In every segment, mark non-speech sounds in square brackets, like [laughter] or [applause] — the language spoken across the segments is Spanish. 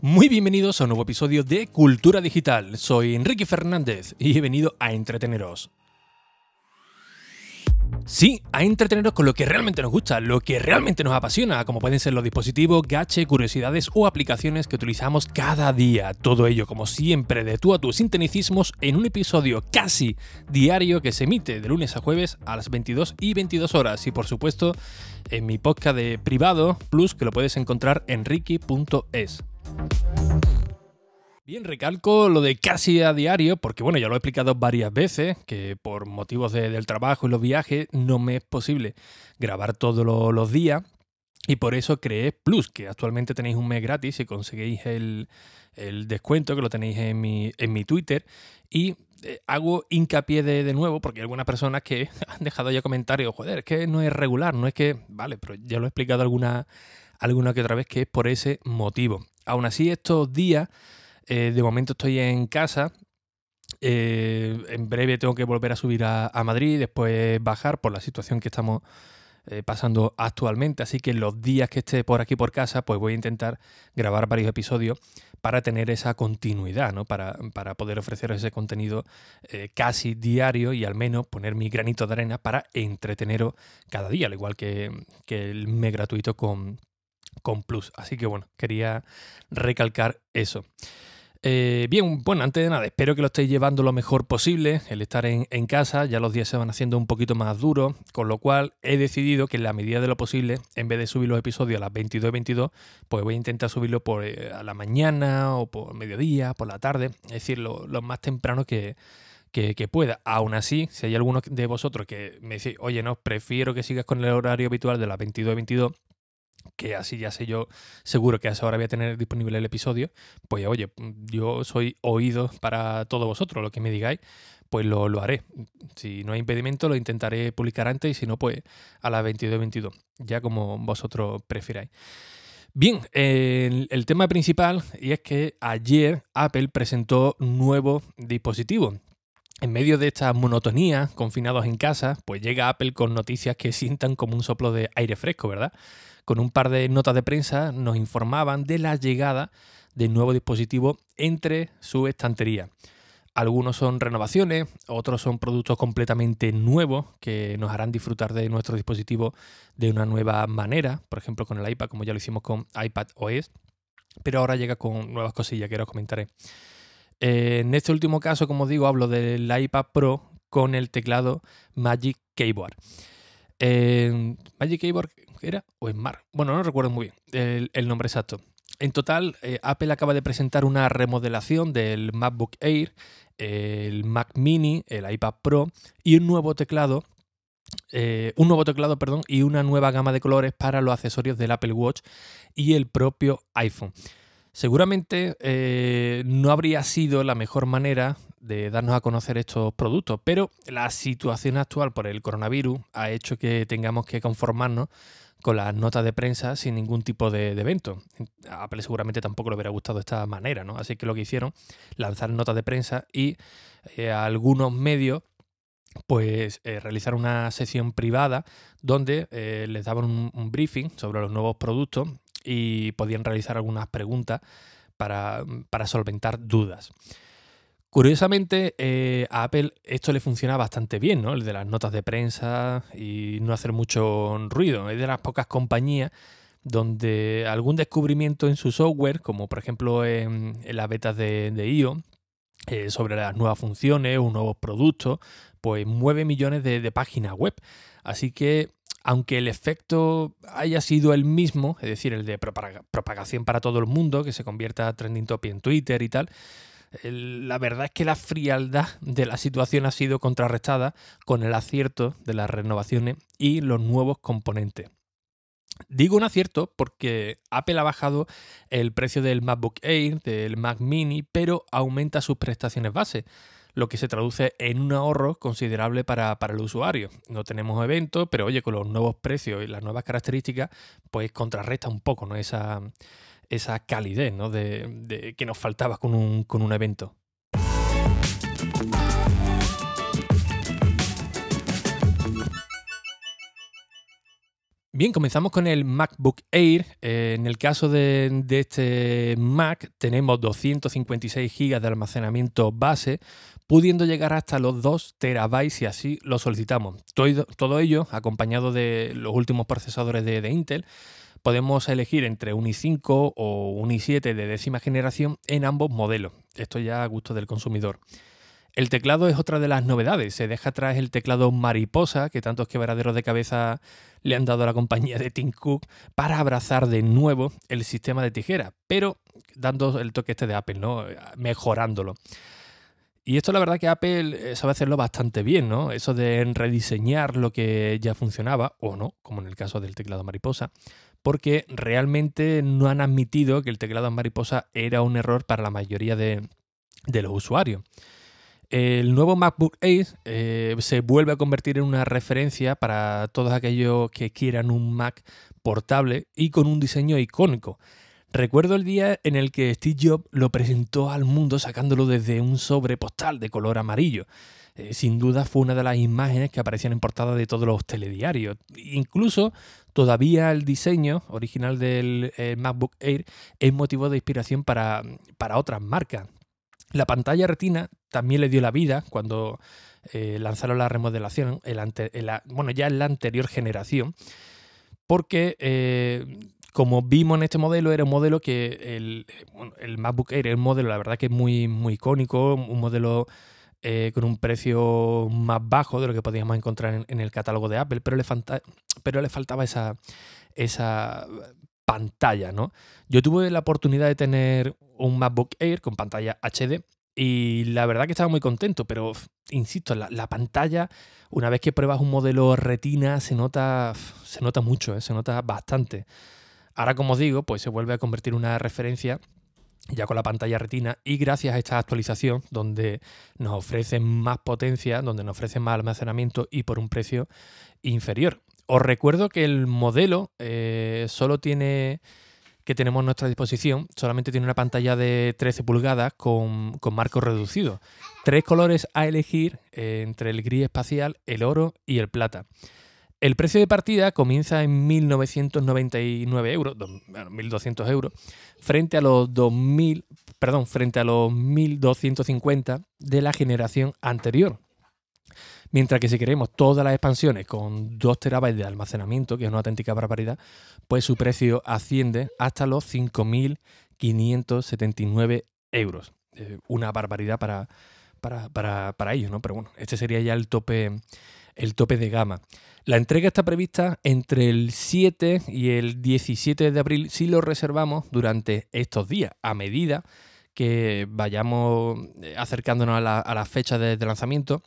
Muy bienvenidos a un nuevo episodio de Cultura Digital. Soy Enrique Fernández y he venido a entreteneros. Sí, a entreteneros con lo que realmente nos gusta, lo que realmente nos apasiona, como pueden ser los dispositivos, gache, curiosidades o aplicaciones que utilizamos cada día. Todo ello, como siempre, de tú a tus sinteticismos en un episodio casi diario que se emite de lunes a jueves a las 22 y 22 horas. Y por supuesto, en mi podcast de privado plus que lo puedes encontrar en ricky.es. Bien, recalco lo de casi a diario, porque bueno, ya lo he explicado varias veces, que por motivos del trabajo y los viajes no me es posible grabar todos los días. Y por eso creé Plus, que actualmente tenéis un mes gratis si conseguís el, descuento, que lo tenéis en mi, en mi Twitter. Y eh, hago hincapié de, nuevo, porque hay algunas personas que [laughs] han dejado ya comentarios, joder, es que no es regular, no es que, vale, pero ya lo he explicado alguna, alguna que otra vez que es por ese motivo. Aún así, estos días eh, de momento estoy en casa. Eh, en breve tengo que volver a subir a, Madrid y después bajar por la situación que estamos eh, pasando actualmente. Así que los días que esté por aquí por casa, pues voy a intentar grabar varios episodios para tener esa continuidad, ¿no? Para, poder ofrecer ese contenido casi diario y al menos poner mi granito de arena para entreteneros cada día, al igual que, que el mes gratuito con, con Plus. Así que bueno, quería recalcar eso. Eh, bien, bueno, antes de nada, espero que lo estéis llevando lo mejor posible, el estar en, casa, ya los días se van haciendo un poquito más duros, con lo cual he decidido que en la medida de lo posible, en vez de subir los episodios a las 22 y 22, pues voy a intentar subirlo por eh, a la mañana o por mediodía, por la tarde, es decir, lo, más temprano que, que, pueda. Aún así, si hay alguno de vosotros que me dice, oye, no, prefiero que sigas con el horario habitual de las 22 y 22, que así ya sé yo seguro que a esa hora voy a tener disponible el episodio, pues oye, yo soy oído para todos vosotros, lo que me digáis, pues lo, haré. Si no hay impedimento, lo intentaré publicar antes y si no, pues a las 22.22, ya como vosotros prefiráis. Bien, el, tema principal y es que ayer Apple presentó un nuevo dispositivo. En medio de esta monotonía, confinados en casa, pues llega Apple con noticias que sientan como un soplo de aire fresco, ¿verdad? Con un par de notas de prensa nos informaban de la llegada de nuevo dispositivo entre su estantería. Algunos son renovaciones, otros son productos completamente nuevos que nos harán disfrutar de nuestro dispositivo de una nueva manera, por ejemplo con el iPad, como ya lo hicimos con iPad OS, pero ahora llega con nuevas cosillas que os comentaré. Eh, en este último caso, como digo, hablo del iPad Pro con el teclado Magic Keyboard. Eh, Magic Keyboard era o Mar. Bueno, no recuerdo muy bien el, nombre exacto. En total, eh, Apple acaba de presentar una remodelación del MacBook Air, el Mac Mini, el iPad Pro y un nuevo teclado. Eh, un nuevo teclado, perdón, y una nueva gama de colores para los accesorios del Apple Watch y el propio iPhone. Seguramente eh, no habría sido la mejor manera de darnos a conocer estos productos, pero la situación actual por el coronavirus ha hecho que tengamos que conformarnos con las notas de prensa sin ningún tipo de, evento. A Apple seguramente tampoco le hubiera gustado esta manera, ¿no? Así que lo que hicieron, lanzar notas de prensa y eh, algunos medios pues eh, realizar una sesión privada donde eh, les daban un, briefing sobre los nuevos productos y podían realizar algunas preguntas para, para solventar dudas. Curiosamente, eh, a Apple esto le funciona bastante bien, ¿no? El de las notas de prensa y no hacer mucho ruido. Es de las pocas compañías donde algún descubrimiento en su software, como por ejemplo en, las betas de, IO, eh, sobre las nuevas funciones o nuevos productos, pues mueve millones de, páginas web. Así que aunque el efecto haya sido el mismo, es decir, el de propagación para todo el mundo, que se convierta trending topic en Twitter y tal, la verdad es que la frialdad de la situación ha sido contrarrestada con el acierto de las renovaciones y los nuevos componentes. Digo un acierto porque Apple ha bajado el precio del MacBook Air, del Mac Mini, pero aumenta sus prestaciones base, lo que se traduce en un ahorro considerable para, el usuario. No tenemos eventos, pero oye, con los nuevos precios y las nuevas características, pues contrarresta un poco ¿no? esa, esa calidez ¿no? de, que nos faltaba con un, con un evento. Bien, comenzamos con el MacBook Air. Eh, en el caso de, este Mac tenemos 256 GB de almacenamiento base, pudiendo llegar hasta los 2 terabytes si así lo solicitamos. Todo, ello acompañado de los últimos procesadores de, de Intel. Podemos elegir entre un i5 o un i7 de décima generación en ambos modelos. Esto ya a gusto del consumidor. El teclado es otra de las novedades. Se deja atrás el teclado mariposa que tantos quebraderos de cabeza le han dado a la compañía de Tim Cook para abrazar de nuevo el sistema de tijera, pero dando el toque este de Apple, ¿no? Mejorándolo. Y esto la verdad que Apple eh, sabe hacerlo bastante bien, ¿no? Eso de rediseñar lo que ya funcionaba, o no, como en el caso del teclado mariposa, porque realmente no han admitido que el teclado mariposa era un error para la mayoría de, de los usuarios. El nuevo MacBook Air eh, se vuelve a convertir en una referencia para todos aquellos que quieran un Mac portable y con un diseño icónico. Recuerdo el día en el que Steve Jobs lo presentó al mundo sacándolo desde un sobre postal de color amarillo. Eh, sin duda fue una de las imágenes que aparecían en portada de todos los telediarios. Incluso todavía el diseño original del eh, MacBook Air es motivo de inspiración para, para otras marcas. La pantalla retina también le dio la vida cuando eh, lanzaron la remodelación, bueno, ya en la anterior generación, porque eh, como vimos en este modelo, era un modelo que el, MacBook Air es un modelo, la verdad que es muy, muy icónico, un modelo eh, con un precio más bajo de lo que podíamos encontrar en, el catálogo de Apple, pero le, pero le faltaba esa, esa pantalla, ¿no? Yo tuve la oportunidad de tener un MacBook Air con pantalla HD y la verdad que estaba muy contento, pero insisto, la, pantalla, una vez que pruebas un modelo retina, se nota, se nota mucho, ¿eh? se nota bastante. Ahora, como os digo, pues se vuelve a convertir en una referencia ya con la pantalla retina y gracias a esta actualización donde nos ofrecen más potencia, donde nos ofrecen más almacenamiento y por un precio inferior. Os recuerdo que el modelo eh, solo tiene que tenemos a nuestra disposición solamente tiene una pantalla de 13 pulgadas con, marco reducido. Tres colores a elegir eh, entre el gris espacial, el oro y el plata. El precio de partida comienza en 1.999 euros, 1.200 euros, frente a los 2.000, perdón, frente a los 1.250 de la generación anterior. Mientras que si queremos todas las expansiones con 2 terabytes de almacenamiento, que es una auténtica barbaridad, pues su precio asciende hasta los 5.579 euros. Eh, una barbaridad para, para, para, ellos, ¿no? Pero bueno, este sería ya el tope, el tope de gama. La entrega está prevista entre el 7 y el 17 de abril si lo reservamos durante estos días, a medida que vayamos eh, acercándonos a la, a la fecha de lanzamiento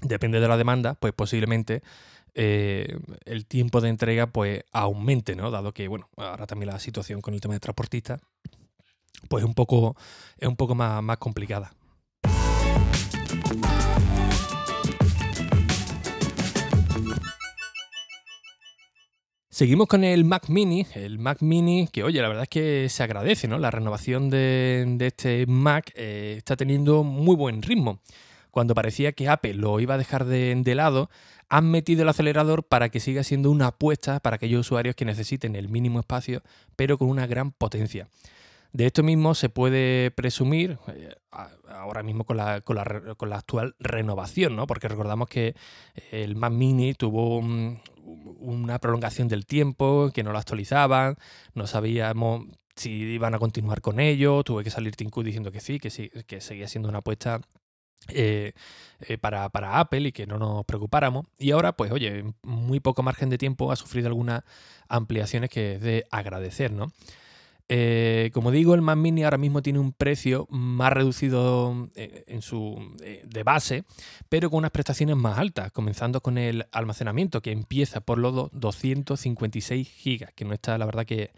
depende de la demanda, pues posiblemente eh, el tiempo de entrega pues aumente, ¿no? Dado que, bueno, ahora también la situación con el tema de transportistas, pues es un poco, es un poco más, más complicada. Seguimos con el Mac Mini, el Mac Mini que oye, la verdad es que se agradece, ¿no? La renovación de, este Mac eh, está teniendo muy buen ritmo cuando parecía que Apple lo iba a dejar de, lado, han metido el acelerador para que siga siendo una apuesta para aquellos usuarios que necesiten el mínimo espacio, pero con una gran potencia. De esto mismo se puede presumir eh, ahora mismo con la, actual renovación, ¿no? porque recordamos que el Mac Mini tuvo una prolongación del tiempo, que no lo actualizaban, no sabíamos si iban a continuar con ello, tuve que salir Tim diciendo que sí, que sí, que seguía siendo una apuesta eh, eh, para, Apple y que no nos preocupáramos. Y ahora, pues oye, muy poco margen de tiempo ha sufrido algunas ampliaciones que es de agradecer, ¿no? Eh, como digo, el Mac Mini ahora mismo tiene un precio más reducido en su, de base, pero con unas prestaciones más altas, comenzando con el almacenamiento que empieza por los 256 GB, que no está la verdad que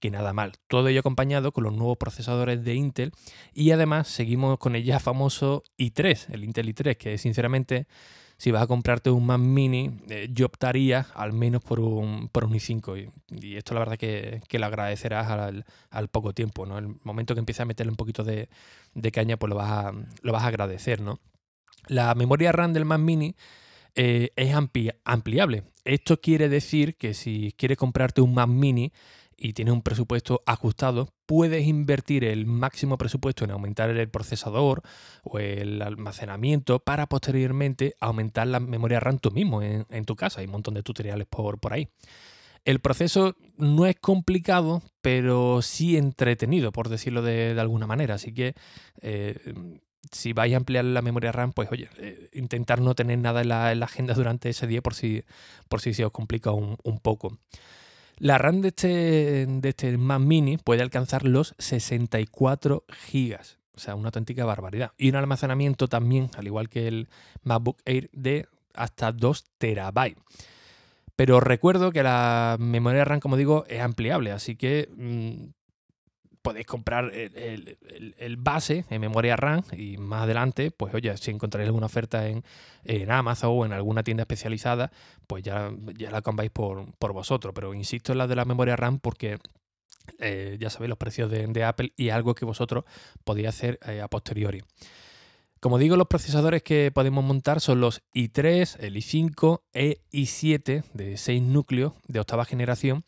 que nada mal. Todo ello acompañado con los nuevos procesadores de Intel y además seguimos con el ya famoso i3, el Intel i3, que sinceramente si vas a comprarte un Mac Mini, eh, yo optaría al menos por un, por un i5. Y, esto la verdad que, que lo agradecerás al, poco tiempo. ¿no? El momento que empieces a meterle un poquito de, caña, pues lo vas, a, lo vas a agradecer. ¿no? La memoria RAM del Mac Mini eh, es ampliable Esto quiere decir que si quieres comprarte un Mac mini y tienes un presupuesto ajustado, puedes invertir el máximo presupuesto en aumentar el procesador o el almacenamiento para posteriormente aumentar la memoria RAM tú mismo en, tu casa. Hay un montón de tutoriales por, por ahí. El proceso no es complicado, pero sí entretenido, por decirlo de, alguna manera. Así que eh, si vais a ampliar la memoria RAM, pues oye, eh, intentar no tener nada en la, agenda durante ese día por si, por si se os complica un, poco. La RAM de este, de este Mac Mini puede alcanzar los 64 GB. O sea, una auténtica barbaridad. Y un almacenamiento también, al igual que el MacBook Air, de hasta 2 terabytes. Pero recuerdo que la memoria RAM, como digo, es ampliable, así que mm, podéis comprar el, base en memoria RAM y más adelante, pues oye, si encontráis alguna oferta en, Amazon o en alguna tienda especializada, pues ya, ya la compráis por, vosotros. Pero insisto en la de la memoria RAM porque eh, ya sabéis los precios de, Apple y algo que vosotros podéis hacer eh, a posteriori. Como digo, los procesadores que podemos montar son los i3, el i5 e i7 de 6 núcleos de octava generación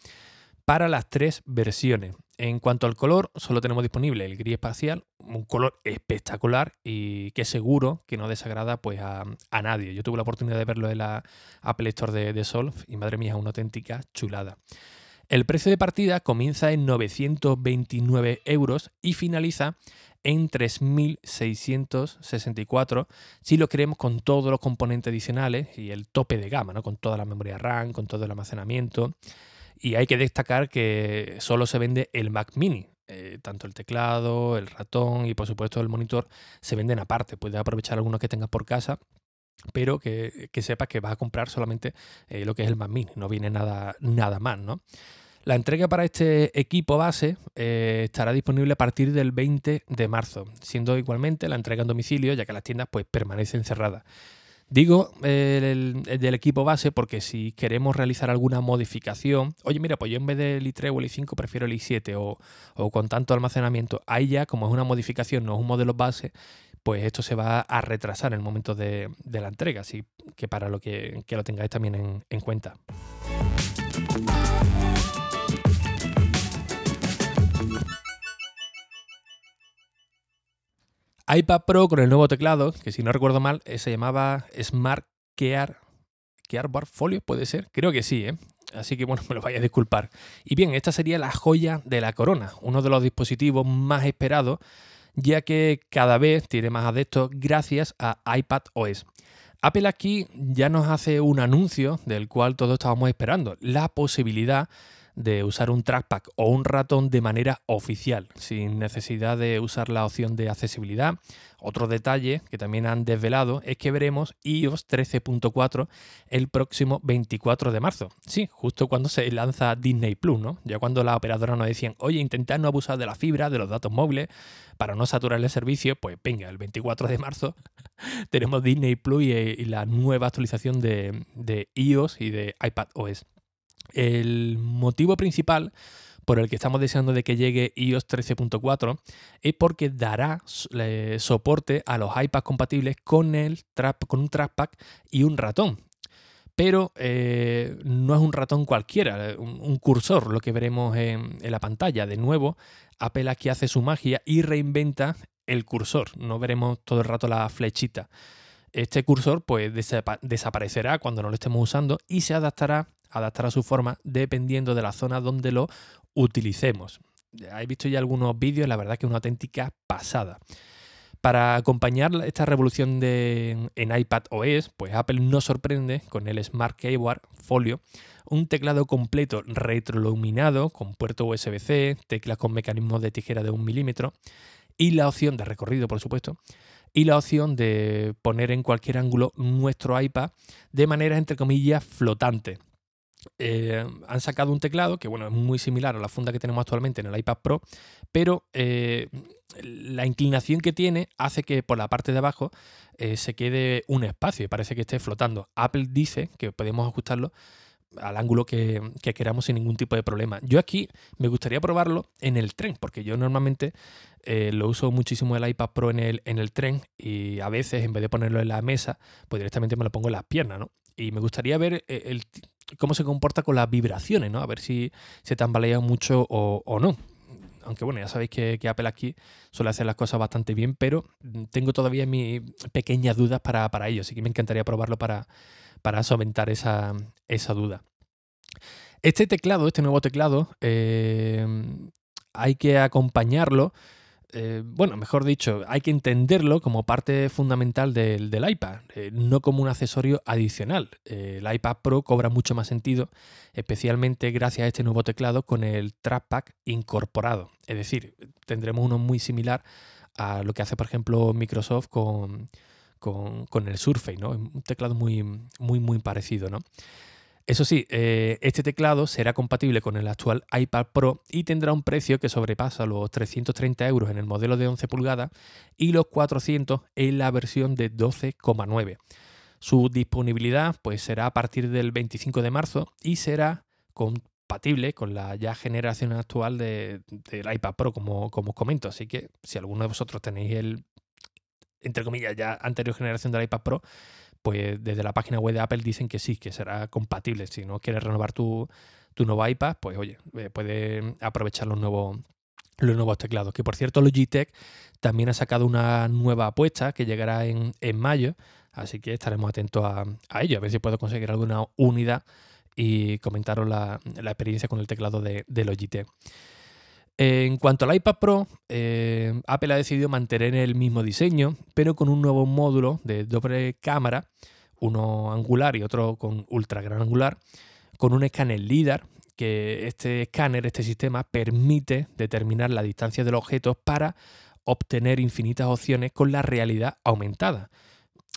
para las tres versiones. En cuanto al color, solo tenemos disponible el gris espacial, un color espectacular y que seguro que no desagrada pues, a, nadie. Yo tuve la oportunidad de verlo en la Apple Store de, de y madre mía, es una auténtica chulada. El precio de partida comienza en 929 euros y finaliza en 3.664 si lo queremos con todos los componentes adicionales y el tope de gama, ¿no? con toda la memoria RAM, con todo el almacenamiento. Y hay que destacar que solo se vende el Mac Mini. Eh, tanto el teclado, el ratón y por supuesto el monitor se venden aparte. Puedes aprovechar algunos que tengas por casa, pero que, sepas que vas a comprar solamente eh, lo que es el Mac Mini. No viene nada, nada más, ¿no? La entrega para este equipo base eh, estará disponible a partir del 20 de marzo, siendo igualmente la entrega en domicilio, ya que las tiendas pues, permanecen cerradas. Digo el, del equipo base porque si queremos realizar alguna modificación, oye, mira, pues yo en vez del i3 o el i5 prefiero el i7 o, con tanto almacenamiento, ahí ya, como es una modificación, no es un modelo base, pues esto se va a retrasar en el momento de, la entrega, así que para lo que, lo tengáis también en cuenta. iPad Pro con el nuevo teclado, que si no recuerdo mal, eh, se llamaba Smart Kear, Bar Folio, puede ser. Creo que sí, ¿eh? Así que bueno, [laughs] me lo vaya a disculpar. Y bien, esta sería la joya de la corona, uno de los dispositivos más esperados, ya que cada vez tiene más adeptos gracias a iPad OS. Apple aquí ya nos hace un anuncio del cual todos estábamos esperando, la posibilidad de usar un trackpad o un ratón de manera oficial, sin necesidad de usar la opción de accesibilidad. Otro detalle que también han desvelado es que veremos iOS 13.4 el próximo 24 de marzo. Sí, justo cuando se lanza Disney Plus, ¿no? Ya cuando la operadora nos decían, oye, intentad no abusar de la fibra, de los datos móviles, para no saturar el servicio, pues venga, el 24 de marzo [laughs] tenemos Disney Plus y, la nueva actualización de, de iOS y de iPad OS. El motivo principal por el que estamos deseando de que llegue iOS 13.4 es porque dará soporte a los iPads compatibles con, el con un trackpad y un ratón. Pero eh, no es un ratón cualquiera, un, cursor, lo que veremos en, la pantalla. De nuevo, Apple aquí hace su magia y reinventa el cursor. No veremos todo el rato la flechita. Este cursor pues desaparecerá cuando no lo estemos usando y se adaptará adaptará su forma dependiendo de la zona donde lo utilicemos. He visto ya algunos vídeos, la verdad que es una auténtica pasada. Para acompañar esta revolución en iPad OS, pues Apple nos sorprende con el Smart Keyboard Folio, un teclado completo retroiluminado con puerto USB-C, teclas con mecanismos de tijera de un milímetro y la opción de recorrido, por supuesto, y la opción de poner en cualquier ángulo nuestro iPad de manera, entre comillas, flotante. Eh, han sacado un teclado que bueno, es muy similar a la funda que tenemos actualmente en el iPad Pro, pero eh, la inclinación que tiene hace que por la parte de abajo eh, se quede un espacio y parece que esté flotando. Apple dice que podemos ajustarlo al ángulo que, queramos sin ningún tipo de problema. Yo aquí me gustaría probarlo en el tren, porque yo normalmente lo uso muchísimo el iPad Pro en el, en el tren y a veces en vez de ponerlo en la mesa, pues directamente me lo pongo en las piernas, ¿no? Y me gustaría ver el, cómo se comporta con las vibraciones, ¿no? A ver si se tambalea mucho o, no. Aunque bueno, ya sabéis que, Apple aquí suele hacer las cosas bastante bien, pero tengo todavía mis pequeñas dudas para, ello, así que me encantaría probarlo para, para solventar esa, duda. Este teclado, este nuevo teclado, eh, hay que acompañarlo eh, bueno, mejor dicho, hay que entenderlo como parte fundamental del, iPad, eh, no como un accesorio adicional. Eh, el iPad Pro cobra mucho más sentido, especialmente gracias a este nuevo teclado con el trackpad incorporado. Es decir, tendremos uno muy similar a lo que hace, por ejemplo, Microsoft con, con, el Surface, ¿no? Un teclado muy, muy, muy parecido, ¿no? Eso sí, eh, este teclado será compatible con el actual iPad Pro y tendrá un precio que sobrepasa los 330 euros en el modelo de 11 pulgadas y los 400 en la versión de 12,9. Su disponibilidad pues, será a partir del 25 de marzo y será compatible con la ya generación actual del iPad Pro, como, como os comento. Así que si alguno de vosotros tenéis el, entre comillas, ya anterior generación del iPad Pro, pues desde la página web de Apple dicen que sí, que será compatible. Si no quieres renovar tu, nuevo iPad, pues oye, eh, puedes aprovechar los nuevos, los nuevos teclados. Que por cierto, Logitech también ha sacado una nueva apuesta que llegará en, mayo, así que estaremos atentos a, ello, a ver si puedo conseguir alguna unidad y comentaros la, experiencia con el teclado de Logitech. En cuanto al iPad Pro, eh, Apple ha decidido mantener el mismo diseño, pero con un nuevo módulo de doble cámara, uno angular y otro con ultra gran angular, con un escáner LIDAR, que este escáner, este sistema, permite determinar la distancia del objeto para obtener infinitas opciones con la realidad aumentada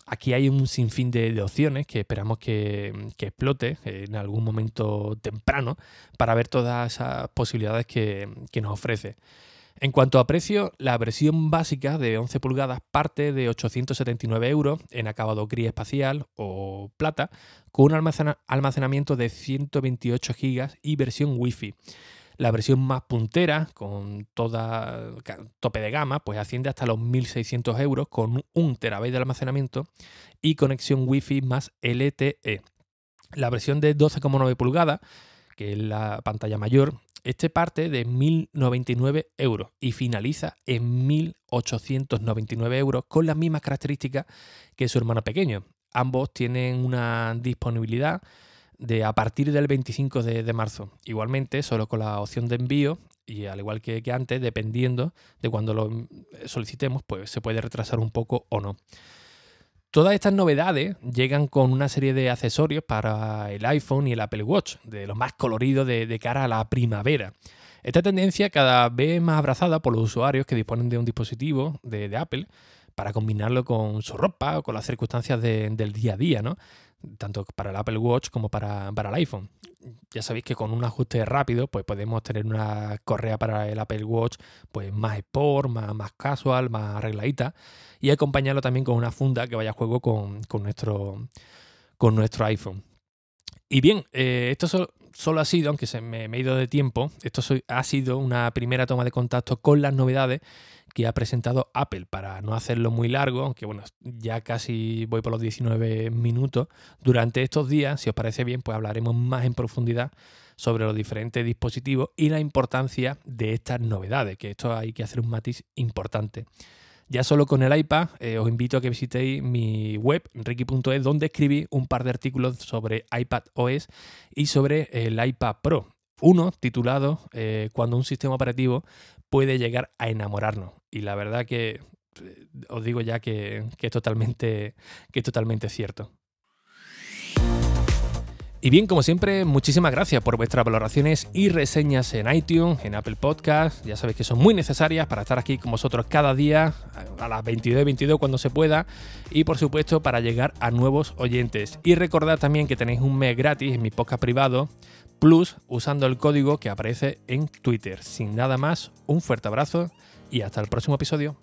aquí hay un sinfín de, opciones que esperamos que, explote en algún momento temprano para ver todas esas posibilidades que, nos ofrece. En cuanto a precio, la versión básica de 11 pulgadas parte de 879 euros en acabado gris espacial o plata, con un almacenamiento de 128 GB y versión Wi-Fi. La versión más puntera, con toda tope de gama, pues asciende hasta los 1.600 euros con un terabyte de almacenamiento y conexión Wi-Fi más LTE. La versión de 12,9 pulgadas, que es la pantalla mayor, este parte de 1.099 euros y finaliza en 1.899 euros con las mismas características que su hermano pequeño. Ambos tienen una disponibilidad de a partir del 25 de, marzo. Igualmente, solo con la opción de envío y al igual que, antes, dependiendo de cuando lo solicitemos, pues se puede retrasar un poco o no. Todas estas novedades llegan con una serie de accesorios para el iPhone y el Apple Watch, de los más coloridos de, cara a la primavera. Esta tendencia cada vez más abrazada por los usuarios que disponen de un dispositivo de, de Apple para combinarlo con su ropa o con las circunstancias del día a día, ¿no? Tanto para el Apple Watch como para, el iPhone. Ya sabéis que con un ajuste rápido pues podemos tener una correa para el Apple Watch pues más sport, más, más casual, más arregladita y acompañarlo también con una funda que vaya a juego con, nuestro, con nuestro iPhone. Y bien, eh, esto solo, ha sido, aunque se me, me, he ido de tiempo, esto ha sido una primera toma de contacto con las novedades que ha presentado Apple para no hacerlo muy largo, aunque bueno, ya casi voy por los 19 minutos. Durante estos días, si os parece bien, pues hablaremos más en profundidad sobre los diferentes dispositivos y la importancia de estas novedades, que esto hay que hacer un matiz importante. Ya solo con el iPad, eh, os invito a que visitéis mi web, ricky.es, donde escribí un par de artículos sobre iPad OS y sobre el iPad Pro. Uno titulado eh, Cuando un sistema operativo puede llegar a enamorarnos. Y la verdad que eh, os digo ya que, es totalmente, que es totalmente cierto. Y bien, como siempre, muchísimas gracias por vuestras valoraciones y reseñas en iTunes, en Apple Podcast. Ya sabéis que son muy necesarias para estar aquí con vosotros cada día, a las 22 22 cuando se pueda. Y por supuesto, para llegar a nuevos oyentes. Y recordad también que tenéis un mes gratis en mi podcast privado Plus usando el código que aparece en Twitter. Sin nada más, un fuerte abrazo y hasta el próximo episodio.